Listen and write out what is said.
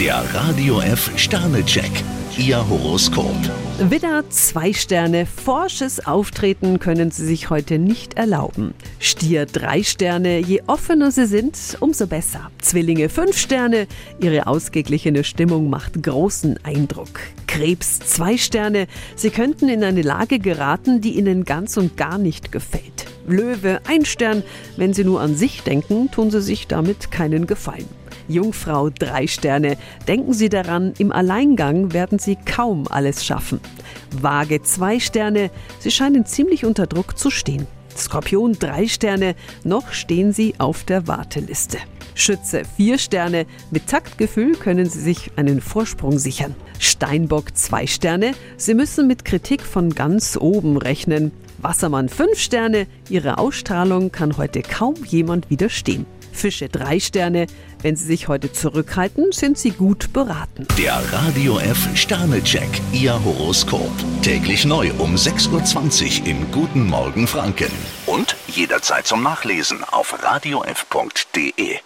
Der Radio F Sternecheck. Ihr Horoskop. Widder, zwei Sterne. Forsches Auftreten können Sie sich heute nicht erlauben. Stier, drei Sterne. Je offener Sie sind, umso besser. Zwillinge, fünf Sterne. Ihre ausgeglichene Stimmung macht großen Eindruck. Krebs, zwei Sterne. Sie könnten in eine Lage geraten, die Ihnen ganz und gar nicht gefällt. Löwe, ein Stern. Wenn Sie nur an sich denken, tun Sie sich damit keinen Gefallen. Jungfrau drei Sterne. Denken Sie daran, im Alleingang werden Sie kaum alles schaffen. Waage zwei Sterne. Sie scheinen ziemlich unter Druck zu stehen. Skorpion drei Sterne. Noch stehen Sie auf der Warteliste. Schütze vier Sterne. Mit Taktgefühl können Sie sich einen Vorsprung sichern. Steinbock zwei Sterne. Sie müssen mit Kritik von ganz oben rechnen. Wassermann fünf Sterne. Ihre Ausstrahlung kann heute kaum jemand widerstehen. Fische drei Sterne. Wenn Sie sich heute zurückhalten, sind Sie gut beraten. Der Radio F Sternecheck. Ihr Horoskop. Täglich neu um 6.20 Uhr im Guten Morgen Franken. Und jederzeit zum Nachlesen auf radiof.de.